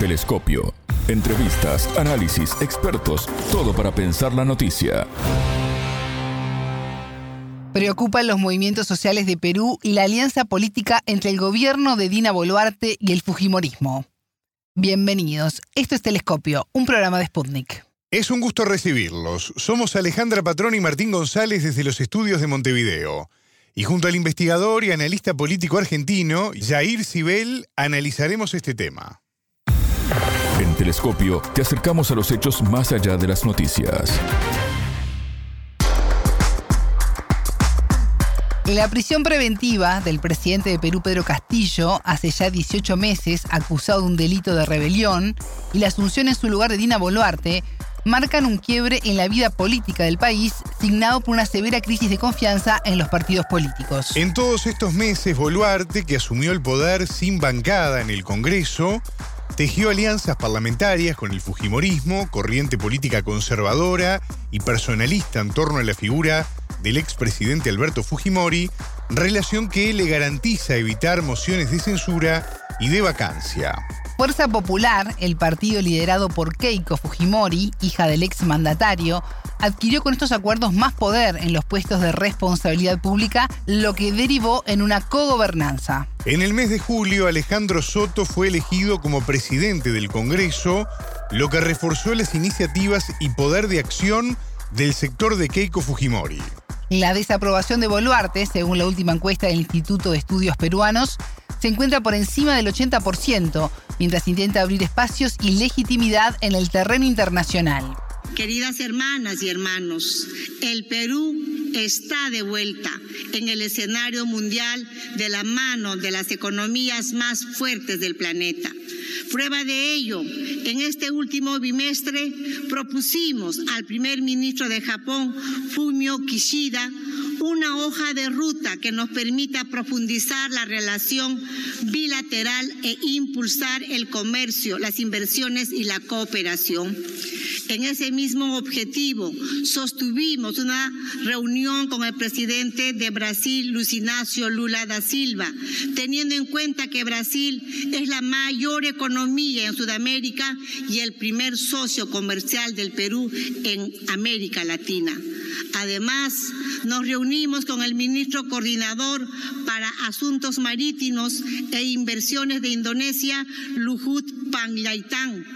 Telescopio. Entrevistas, análisis, expertos, todo para pensar la noticia. Preocupan los movimientos sociales de Perú y la alianza política entre el gobierno de Dina Boluarte y el Fujimorismo. Bienvenidos. Esto es Telescopio, un programa de Sputnik. Es un gusto recibirlos. Somos Alejandra Patrón y Martín González desde los estudios de Montevideo. Y junto al investigador y analista político argentino, Jair Sibel, analizaremos este tema. En Telescopio te acercamos a los hechos más allá de las noticias. La prisión preventiva del presidente de Perú, Pedro Castillo, hace ya 18 meses, acusado de un delito de rebelión, y la asunción en su lugar de Dina Boluarte, marcan un quiebre en la vida política del país, signado por una severa crisis de confianza en los partidos políticos. En todos estos meses, Boluarte, que asumió el poder sin bancada en el Congreso, tejió alianzas parlamentarias con el Fujimorismo, corriente política conservadora y personalista en torno a la figura del expresidente Alberto Fujimori, relación que le garantiza evitar mociones de censura y de vacancia. Fuerza Popular, el partido liderado por Keiko Fujimori, hija del ex mandatario, adquirió con estos acuerdos más poder en los puestos de responsabilidad pública, lo que derivó en una cogobernanza. En el mes de julio, Alejandro Soto fue elegido como presidente del Congreso, lo que reforzó las iniciativas y poder de acción del sector de Keiko Fujimori. La desaprobación de Boluarte, según la última encuesta del Instituto de Estudios Peruanos, se encuentra por encima del 80%, mientras intenta abrir espacios y legitimidad en el terreno internacional. Queridas hermanas y hermanos, el Perú está de vuelta en el escenario mundial de la mano de las economías más fuertes del planeta. Prueba de ello, en este último bimestre propusimos al primer ministro de Japón, Fumio Kishida, una hoja de ruta que nos permita profundizar la relación bilateral e impulsar el comercio, las inversiones y la cooperación. En ese mismo objetivo, sostuvimos una reunión con el presidente de Brasil, Luis Ignacio Lula da Silva, teniendo en cuenta que Brasil es la mayor economía en Sudamérica y el primer socio comercial del Perú en América Latina. Además, nos reunimos con el ministro coordinador para asuntos marítimos e inversiones de Indonesia, Luhut Panglaitan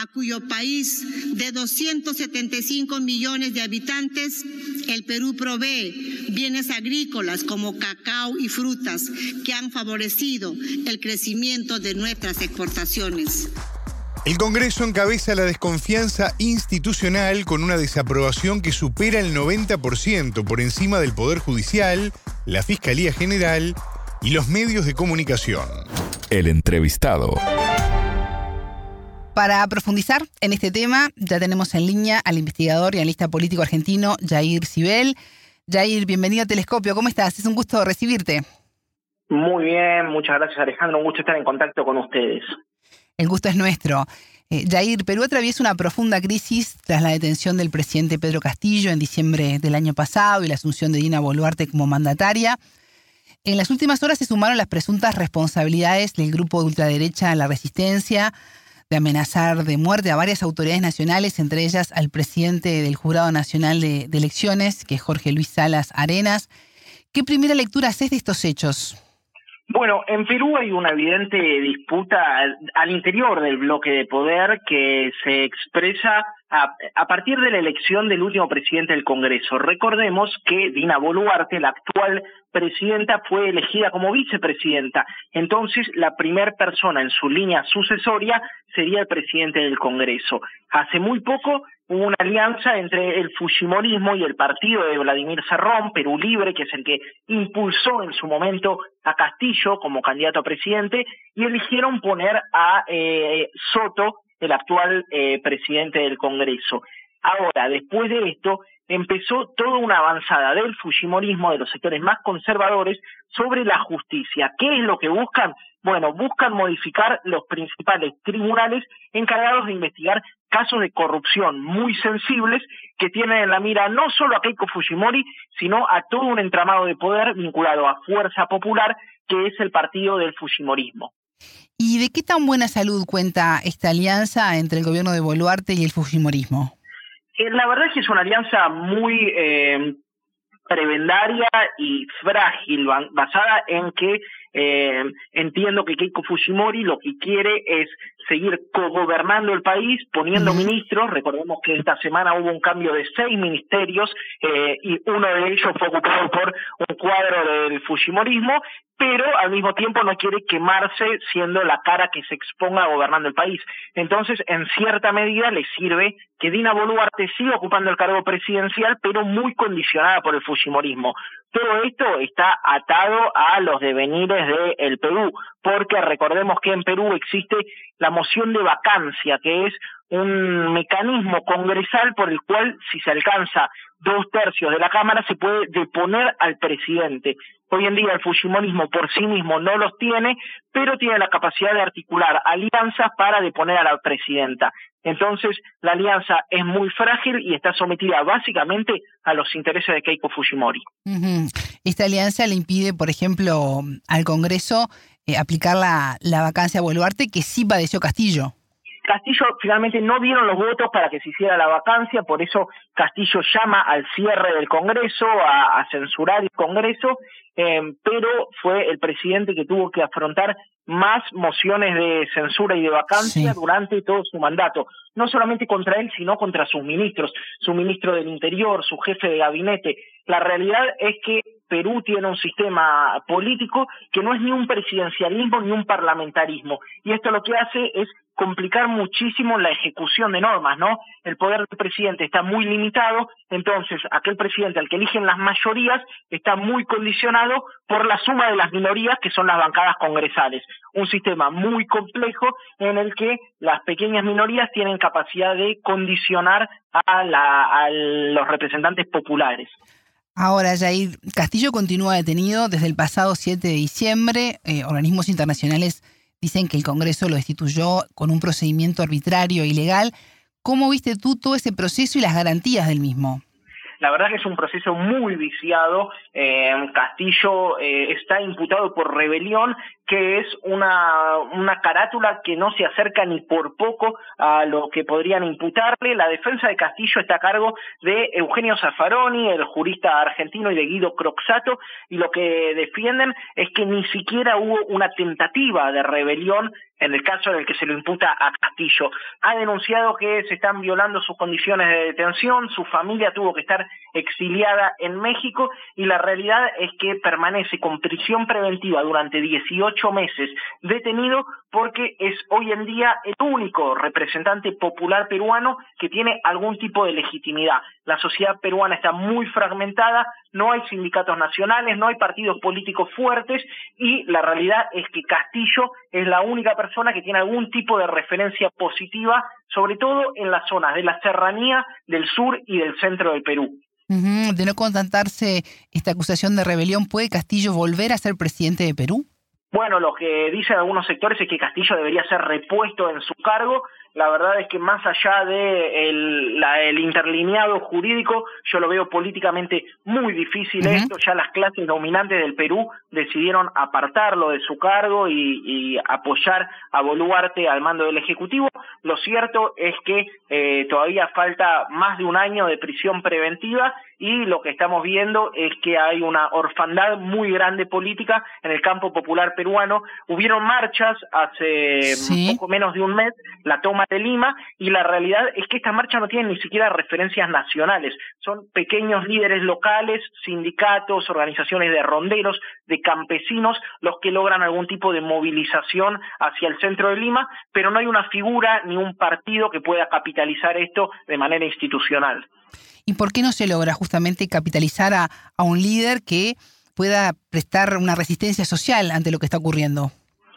a cuyo país de 275 millones de habitantes, el Perú provee bienes agrícolas como cacao y frutas que han favorecido el crecimiento de nuestras exportaciones. El Congreso encabeza la desconfianza institucional con una desaprobación que supera el 90% por encima del Poder Judicial, la Fiscalía General y los medios de comunicación. El entrevistado. Para profundizar en este tema, ya tenemos en línea al investigador y analista político argentino Jair Sibel. Jair, bienvenido a Telescopio. ¿Cómo estás? Es un gusto recibirte. Muy bien, muchas gracias Alejandro. Un gusto estar en contacto con ustedes. El gusto es nuestro. Eh, Jair, Perú atraviesa una profunda crisis tras la detención del presidente Pedro Castillo en diciembre del año pasado y la asunción de Dina Boluarte como mandataria. En las últimas horas se sumaron las presuntas responsabilidades del grupo de ultraderecha La Resistencia de amenazar de muerte a varias autoridades nacionales, entre ellas al presidente del Jurado Nacional de, Elecciones, que es Jorge Luis Salas Arenas. ¿Qué primera lectura haces de estos hechos? Bueno, en Perú hay una evidente disputa al interior del bloque de poder que se expresa a, a, partir de la elección del último presidente del Congreso. Recordemos que Dina Boluarte, la actual presidenta, fue elegida como vicepresidenta. Entonces, la primera persona en su línea sucesoria sería el presidente del Congreso. Hace muy poco hubo una alianza entre el Fujimorismo y el partido de Vladimir Serrón, Perú Libre, que es el que impulsó en su momento a Castillo como candidato a presidente, y eligieron poner a eh, Soto el actual eh, presidente del Congreso. Ahora, después de esto, empezó toda una avanzada del Fujimorismo, de los sectores más conservadores, sobre la justicia. ¿Qué es lo que buscan? Bueno, buscan modificar los principales tribunales encargados de investigar casos de corrupción muy sensibles que tienen en la mira no solo a Keiko Fujimori, sino a todo un entramado de poder vinculado a Fuerza Popular, que es el partido del Fujimorismo. ¿Y de qué tan buena salud cuenta esta alianza entre el gobierno de Boluarte y el Fujimorismo? Eh, la verdad es que es una alianza muy eh, prebendaria y frágil, basada en que eh, entiendo que Keiko Fujimori lo que quiere es seguir cogobernando el país, poniendo ministros. Recordemos que esta semana hubo un cambio de seis ministerios eh, y uno de ellos fue ocupado por un cuadro del Fujimorismo, pero al mismo tiempo no quiere quemarse siendo la cara que se exponga gobernando el país. Entonces, en cierta medida le sirve que Dina Boluarte siga ocupando el cargo presidencial, pero muy condicionada por el Fujimorismo. Todo esto está atado a los devenires del Perú, porque recordemos que en Perú existe la moción de vacancia, que es un mecanismo congresal por el cual, si se alcanza dos tercios de la Cámara, se puede deponer al presidente. Hoy en día el Fujimonismo por sí mismo no los tiene, pero tiene la capacidad de articular alianzas para deponer a la presidenta. Entonces, la alianza es muy frágil y está sometida básicamente a los intereses de Keiko Fujimori. Esta alianza le impide, por ejemplo, al Congreso eh, aplicar la, la vacancia a Boluarte, que sí padeció Castillo. Castillo finalmente no dieron los votos para que se hiciera la vacancia, por eso Castillo llama al cierre del Congreso, a, censurar el Congreso, eh, pero fue el presidente que tuvo que afrontar más mociones de censura y de vacancia durante todo su mandato, no solamente contra él, sino contra sus ministros, su ministro del Interior, su jefe de gabinete. La realidad es que Perú tiene un sistema político que no es ni un presidencialismo ni un parlamentarismo, y esto lo que hace es complicar muchísimo la ejecución de normas, ¿no? El poder del presidente está muy limitado, entonces aquel presidente al que eligen las mayorías está muy condicionado por la suma de las minorías que son las bancadas congresales. Un sistema muy complejo en el que las pequeñas minorías tienen capacidad de condicionar a, los representantes populares. Ahora, Jair, Castillo continúa detenido desde el pasado 7 de diciembre. Eh, organismos internacionales Dicen que el Congreso lo destituyó con un procedimiento arbitrario e ilegal. ¿Cómo viste tú todo ese proceso y las garantías del mismo? La verdad que es un proceso muy viciado. Eh, Castillo eh, está imputado por rebelión, que es una, una carátula que no se acerca ni por poco a lo que podrían imputarle. La defensa de Castillo está a cargo de Eugenio Zaffaroni, el jurista argentino, y de Guido Croxato, y lo que defienden es que ni siquiera hubo una tentativa de rebelión en el caso en el que se lo imputa a Castillo. Ha denunciado que se están violando sus condiciones de detención, su familia tuvo que estar exiliada en México y la realidad es que permanece con prisión preventiva durante 18 meses detenido porque es hoy en día el único representante popular peruano que tiene algún tipo de legitimidad. La sociedad peruana está muy fragmentada, no hay sindicatos nacionales, no hay partidos políticos fuertes y la realidad es que Castillo es la única persona que tiene algún tipo de referencia positiva, sobre todo en las zonas de la serranía del sur y del centro del Perú. De no contentarse esta acusación de rebelión, ¿puede Castillo volver a ser presidente de Perú? Bueno, lo que dicen algunos sectores es que Castillo debería ser repuesto en su cargo. La verdad es que más allá de el, interlineado jurídico, yo lo veo políticamente muy difícil esto. Ya las clases dominantes del Perú decidieron apartarlo de su cargo y, apoyar a Boluarte al mando del Ejecutivo. Lo cierto es que eh, todavía falta más de un año de prisión preventiva y lo que estamos viendo es que hay una orfandad muy grande política en el campo popular peruano. Hubieron marchas hace poco menos de un mes, la toma de Lima, y la realidad es que estas marchas no tienen ni siquiera referencias nacionales, son pequeños líderes locales, sindicatos, organizaciones de ronderos, de campesinos, los que logran algún tipo de movilización hacia el centro de Lima, pero no hay una figura ni un partido que pueda capitalizar esto de manera institucional. ¿Y por qué no se logra justamente capitalizar a, a un líder que pueda prestar una resistencia social ante lo que está ocurriendo?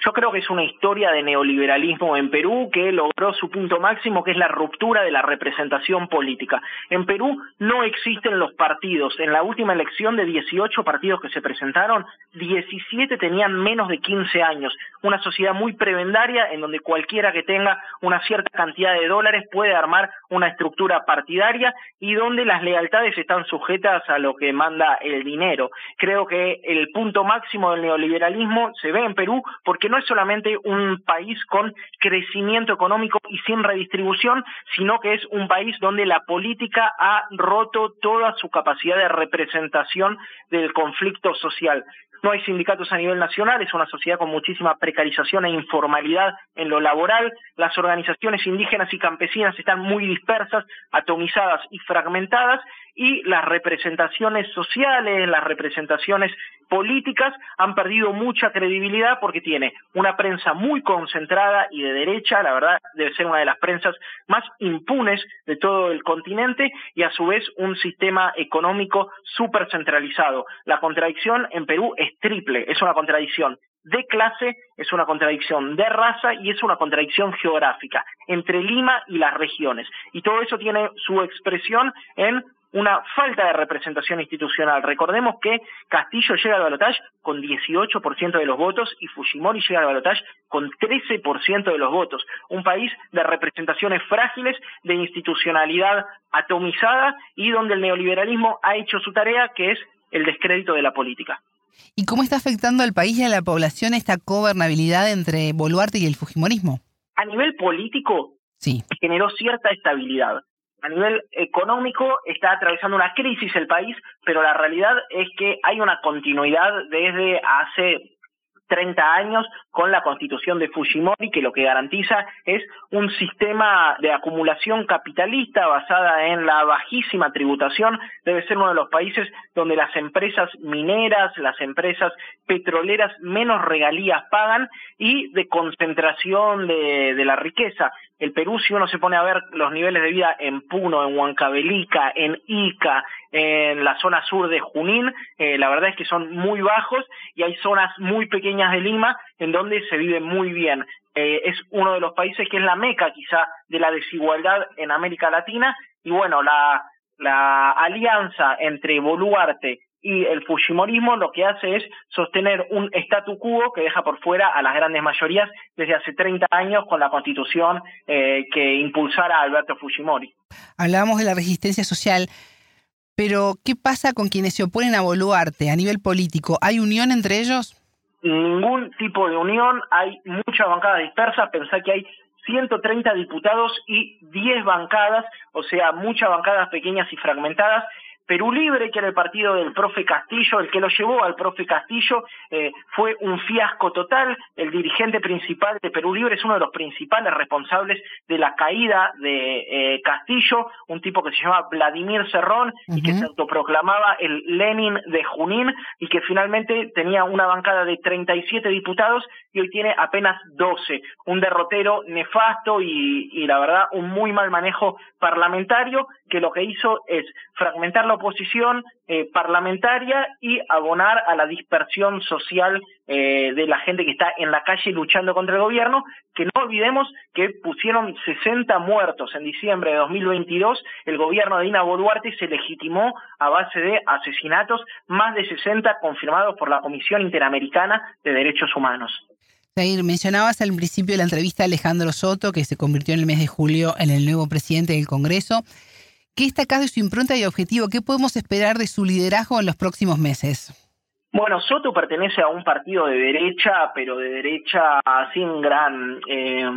Yo creo que es una historia de neoliberalismo en Perú que logró su punto máximo, que es la ruptura de la representación política. En Perú no existen los partidos. En la última elección de 18 partidos que se presentaron, 17 tenían menos de 15 años. Una sociedad muy prebendaria en donde cualquiera que tenga una cierta cantidad de dólares puede armar una estructura partidaria y donde las lealtades están sujetas a lo que manda el dinero. Creo que el punto máximo del neoliberalismo se ve en Perú porque no no es solamente un país con crecimiento económico y sin redistribución, sino que es un país donde la política ha roto toda su capacidad de representación del conflicto social. No hay sindicatos a nivel nacional, es una sociedad con muchísima precarización e informalidad en lo laboral. Las organizaciones indígenas y campesinas están muy dispersas, atomizadas y fragmentadas y las representaciones sociales, las representaciones políticas han perdido mucha credibilidad porque tiene una prensa muy concentrada y de derecha, la verdad debe ser una de las prensas más impunes de todo el continente y a su vez un sistema económico súper centralizado. La contradicción en Perú es triple, es una contradicción de clase, es una contradicción de raza y es una contradicción geográfica entre Lima y las regiones. Y todo eso tiene su expresión en una falta de representación institucional. Recordemos que Castillo llega al balotaje con 18% de los votos y Fujimori llega al balotaje con 13% de los votos. Un país de representaciones frágiles, de institucionalidad atomizada y donde el neoliberalismo ha hecho su tarea, que es el descrédito de la política. ¿Y cómo está afectando al país y a la población esta gobernabilidad entre Boluarte y el Fujimorismo? A nivel político, sí. generó cierta estabilidad a nivel económico está atravesando una crisis el país, pero la realidad es que hay una continuidad desde hace 30 años con la constitución de Fujimori, que lo que garantiza es un sistema de acumulación capitalista basada en la bajísima tributación. Debe ser uno de los países donde las empresas mineras, las empresas petroleras menos regalías pagan y de concentración de, de la riqueza. El Perú, si uno se pone a ver los niveles de vida en Puno, en Huancavelica, en Ica, en la zona sur de Junín, eh, la verdad es que son muy bajos y hay zonas muy pequeñas de Lima en donde se vive muy bien. Eh, es uno de los países que es la meca quizá de la desigualdad en América Latina y bueno, la, la alianza entre Boluarte y el Fujimorismo lo que hace es sostener un statu quo que deja por fuera a las grandes mayorías desde hace 30 años con la constitución eh, que impulsara a Alberto Fujimori. Hablábamos de la resistencia social, pero ¿qué pasa con quienes se oponen a Boluarte a nivel político? ¿Hay unión entre ellos? Ningún tipo de unión, hay muchas bancadas dispersas, pensá que hay 130 diputados y 10 bancadas, o sea, muchas bancadas pequeñas y fragmentadas, Perú Libre, que era el partido del profe Castillo, el que lo llevó al profe Castillo, eh, fue un fiasco total. El dirigente principal de Perú Libre es uno de los principales responsables de la caída de eh, Castillo, un tipo que se llama Vladimir Cerrón y que se autoproclamaba el Lenin de Junín y que finalmente tenía una bancada de 37 diputados y hoy tiene apenas 12. Un derrotero nefasto y, y la verdad un muy mal manejo parlamentario que lo que hizo es fragmentar la oposición eh, parlamentaria y abonar a la dispersión social eh, de la gente que está en la calle luchando contra el gobierno, que no olvidemos que pusieron 60 muertos en diciembre de 2022, el gobierno de Dina Boluarte se legitimó a base de asesinatos, más de 60 confirmados por la Comisión Interamericana de Derechos Humanos. Jair, mencionabas al principio de la entrevista a Alejandro Soto, que se convirtió en el mes de julio en el nuevo presidente del Congreso. ¿Qué está acá de su impronta y objetivo? ¿Qué podemos esperar de su liderazgo en los próximos meses? Bueno, Soto pertenece a un partido de derecha, pero de derecha sin gran eh,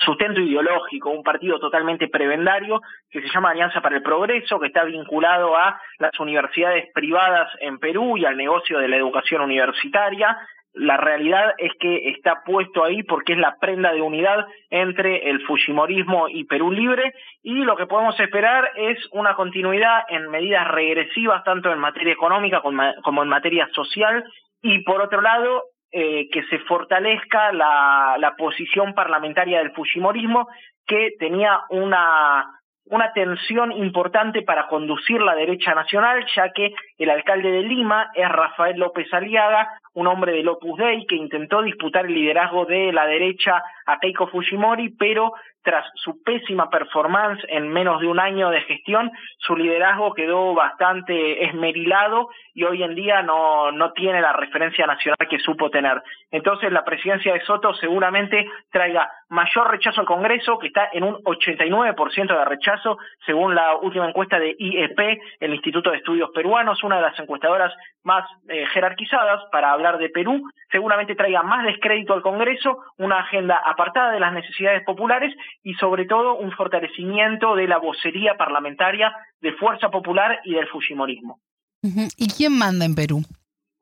sustento ideológico, un partido totalmente prebendario que se llama Alianza para el Progreso, que está vinculado a las universidades privadas en Perú y al negocio de la educación universitaria, la realidad es que está puesto ahí porque es la prenda de unidad entre el Fujimorismo y Perú Libre y lo que podemos esperar es una continuidad en medidas regresivas tanto en materia económica como en materia social y por otro lado eh, que se fortalezca la, la posición parlamentaria del Fujimorismo que tenía una una tensión importante para conducir la derecha nacional, ya que el alcalde de Lima es Rafael López Aliaga, un hombre del Opus Dei que intentó disputar el liderazgo de la derecha a Keiko Fujimori, pero tras su pésima performance en menos de un año de gestión, su liderazgo quedó bastante esmerilado y hoy en día no, no tiene la referencia nacional que supo tener. Entonces la presidencia de Soto seguramente traiga mayor rechazo al Congreso, que está en un 89% de rechazo, según la última encuesta de IEP, el Instituto de Estudios Peruanos, una de las encuestadoras más eh, jerarquizadas para hablar de Perú, seguramente traiga más descrédito al Congreso, una agenda apartada de las necesidades populares y sobre todo un fortalecimiento de la vocería parlamentaria de Fuerza Popular y del Fujimorismo. ¿Y quién manda en Perú?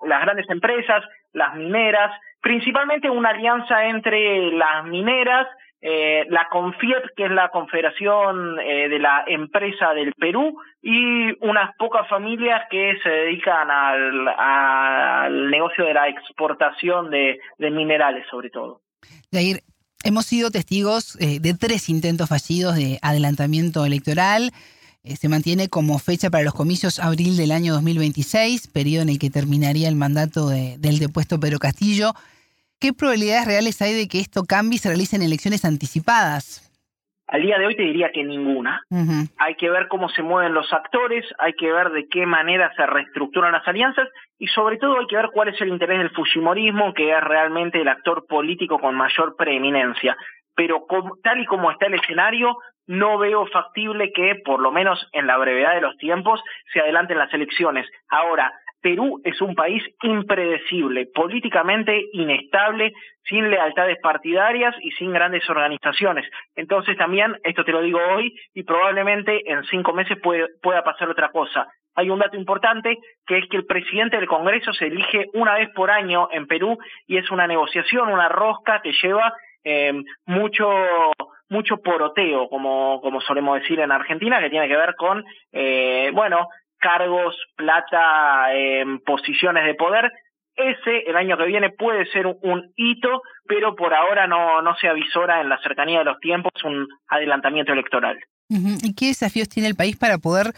Las grandes empresas, las mineras, principalmente una alianza entre las mineras, eh, la CONFIEP, que es la Confederación eh, de la Empresa del Perú, y unas pocas familias que se dedican al, negocio de la exportación de, minerales, sobre todo. Jair, hemos sido testigos eh, de tres intentos fallidos de adelantamiento electoral. se mantiene como fecha para los comicios abril del año 2026, periodo en el que terminaría el mandato del depuesto Pedro Castillo. ¿Qué probabilidades reales hay de que esto cambie y se realicen elecciones anticipadas? Al día de hoy te diría que ninguna. Hay que ver cómo se mueven los actores, hay que ver de qué manera se reestructuran las alianzas y sobre todo hay que ver cuál es el interés del Fujimorismo, que es realmente el actor político con mayor preeminencia. Pero tal y como está el escenario, no veo factible que, por lo menos en la brevedad de los tiempos, se adelanten las elecciones. Ahora, Perú es un país impredecible, políticamente inestable, sin lealtades partidarias y sin grandes organizaciones. Entonces también, esto te lo digo hoy, y probablemente en cinco meses pueda pasar otra cosa. Hay un dato importante que es que el presidente del Congreso se elige una vez por año en Perú y es una negociación, una rosca que lleva eh, mucho mucho poroteo, como, como solemos decir en Argentina, que tiene que ver con, eh, bueno, cargos, plata, en posiciones de poder. Ese, el año que viene, puede ser un, hito, pero por ahora no, no se avisora en la cercanía de los tiempos un adelantamiento electoral. ¿Y qué desafíos tiene el país para poder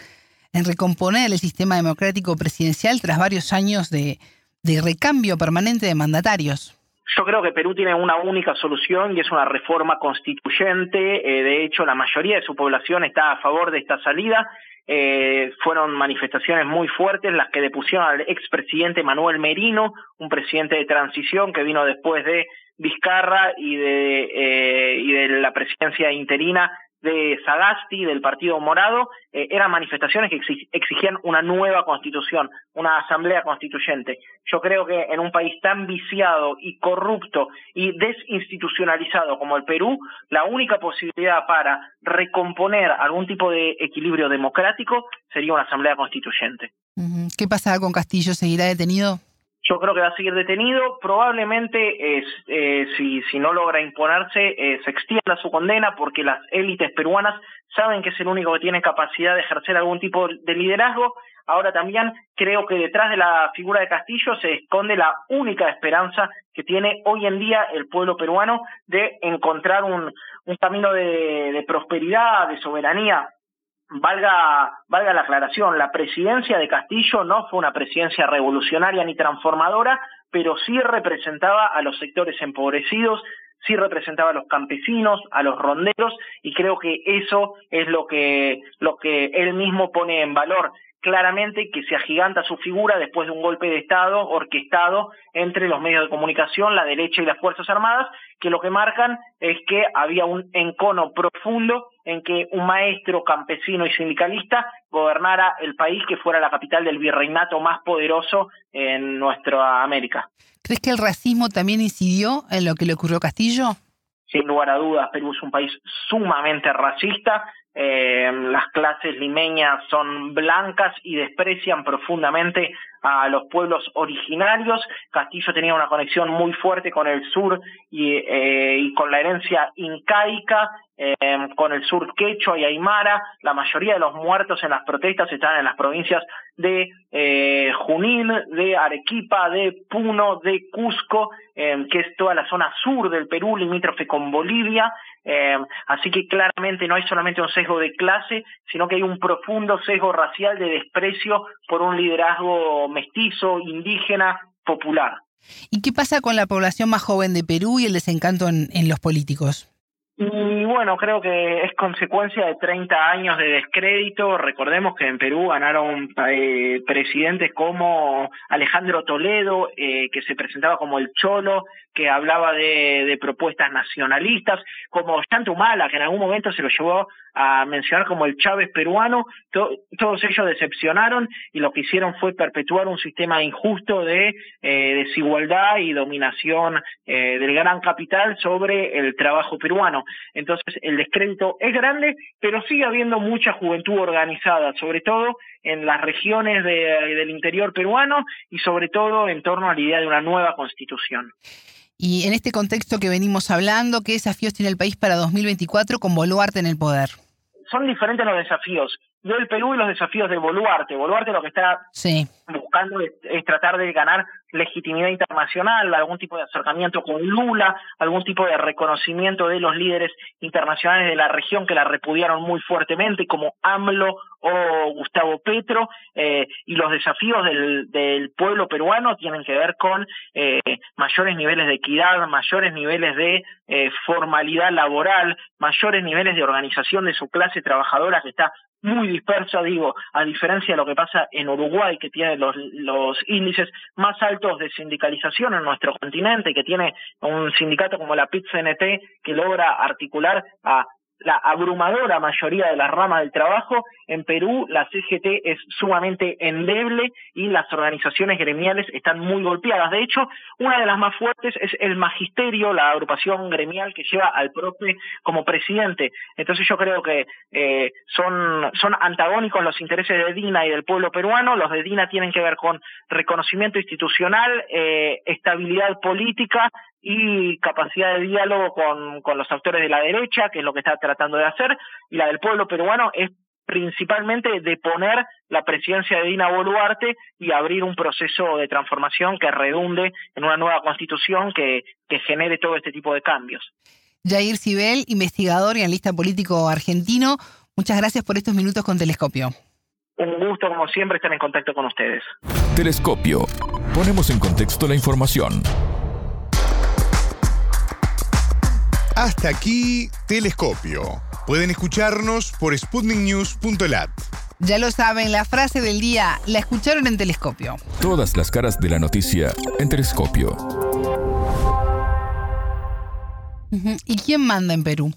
eh, recomponer el sistema democrático presidencial tras varios años de recambio permanente de mandatarios? Yo creo que Perú tiene una única solución y es una reforma constituyente. Eh, de hecho, la mayoría de su población está a favor de esta salida eh, fueron manifestaciones muy fuertes las que depusieron al expresidente Manuel Merino, un presidente de transición que vino después de Vizcarra y de, eh, y de la presidencia interina de Sagasti, del Partido Morado, eh, eran manifestaciones que exigían una nueva constitución, una asamblea constituyente. Yo creo que en un país tan viciado y corrupto y desinstitucionalizado como el Perú, la única posibilidad para recomponer algún tipo de equilibrio democrático sería una asamblea constituyente. ¿Qué pasará con Castillo? ¿Seguirá detenido? Yo creo que va a seguir detenido. Probablemente, eh, si, si no logra imponerse, eh, se extienda su condena porque las élites peruanas saben que es el único que tiene capacidad de ejercer algún tipo de liderazgo. Ahora también creo que detrás de la figura de Castillo se esconde la única esperanza que tiene hoy en día el pueblo peruano de encontrar un, camino de prosperidad, de soberanía valga, valga la aclaración, la presidencia de Castillo no fue una presidencia revolucionaria ni transformadora, pero sí representaba a los sectores empobrecidos, sí representaba a los campesinos, a los ronderos, y creo que eso es lo que, lo que él mismo pone en valor. Claramente que se agiganta su figura después de un golpe de Estado orquestado entre los medios de comunicación, la derecha y las Fuerzas Armadas, que lo que marcan es que había un encono profundo en que un maestro campesino y sindicalista gobernara el país que fuera la capital del virreinato más poderoso en nuestra América. ¿Crees que el racismo también incidió en lo que le ocurrió a Castillo? Sin lugar a dudas, Perú es un país sumamente racista, eh, las clases limeñas son blancas y desprecian profundamente a los pueblos originarios. Castillo tenía una conexión muy fuerte con el sur y, eh, y con la herencia incaica, eh, con el sur quechua y aymara. La mayoría de los muertos en las protestas están en las provincias de eh, Junín, de Arequipa, de Puno, de Cusco, eh, que es toda la zona sur del Perú, limítrofe con Bolivia. Eh, así que claramente no hay solamente un sesgo de clase, sino que hay un profundo sesgo racial de desprecio por un liderazgo mestizo, indígena, popular. ¿Y qué pasa con la población más joven de Perú y el desencanto en los políticos? Y bueno, creo que es consecuencia de 30 años de descrédito. Recordemos que en Perú ganaron eh, presidentes como Alejandro Toledo, eh, que se presentaba como el Cholo, que hablaba de, propuestas nacionalistas, como Humala, que en algún momento se lo llevó a mencionar como el Chávez peruano, todos ellos decepcionaron y lo que hicieron fue perpetuar un sistema injusto de eh, desigualdad y dominación eh, del gran capital sobre el trabajo peruano. Entonces, el descrédito es grande, pero sigue habiendo mucha juventud organizada, sobre todo en las regiones del interior peruano y sobre todo en torno a la idea de una nueva constitución. Y en este contexto que venimos hablando, ¿qué desafíos tiene el país para 2024 con Boluarte en el poder? Son diferentes los desafíos. Yo el Perú y los desafíos de Boluarte. Boluarte lo que está buscando es, tratar de ganar legitimidad internacional, algún tipo de acercamiento con Lula, algún tipo de reconocimiento de los líderes internacionales de la región que la repudiaron muy fuertemente, como AMLO o Gustavo Petro, eh, y los desafíos del, del, pueblo peruano tienen que ver con eh, mayores niveles de equidad, mayores niveles de eh, formalidad laboral, mayores niveles de organización de su clase trabajadora que está muy dispersa, digo, a diferencia de lo que pasa en Uruguay, que tiene los, los índices más altos de sindicalización en nuestro continente, que tiene un sindicato como la PIT-CNT que logra articular a la abrumadora mayoría de las ramas del trabajo, en Perú la CGT es sumamente endeble y las organizaciones gremiales están muy golpeadas. De hecho, una de las más fuertes es el magisterio, la agrupación gremial que lleva al propio como presidente. Entonces yo creo que eh, son, son antagónicos los intereses de Dina y del pueblo peruano. Los de Dina tienen que ver con reconocimiento institucional, eh, estabilidad política y capacidad de diálogo con, con los actores de la derecha, que es lo que está tratando de hacer, y la del pueblo peruano es principalmente de poner la presidencia de Dina Boluarte y abrir un proceso de transformación que redunde en una nueva constitución que, que genere todo este tipo de cambios. Jair Sibel, investigador y analista político argentino, muchas gracias por estos minutos con Telescopio. Un gusto, como siempre, estar en contacto con ustedes. Telescopio. Ponemos en contexto la información. Hasta aquí, Telescopio. Pueden escucharnos por sputniknews.lat. Ya lo saben, la frase del día la escucharon en Telescopio. Todas las caras de la noticia en Telescopio. ¿Y quién manda en Perú?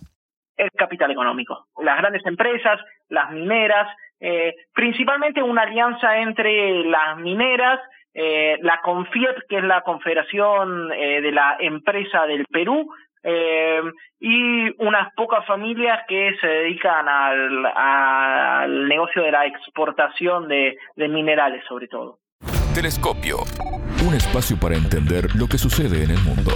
El capital económico. Las grandes empresas, las mineras, eh, principalmente una alianza entre las mineras, eh, la CONFIEP, que es la Confederación eh, de la Empresa del Perú, eh, y unas pocas familias que se dedican al, al negocio de la exportación de, de minerales sobre todo. Telescopio, un espacio para entender lo que sucede en el mundo.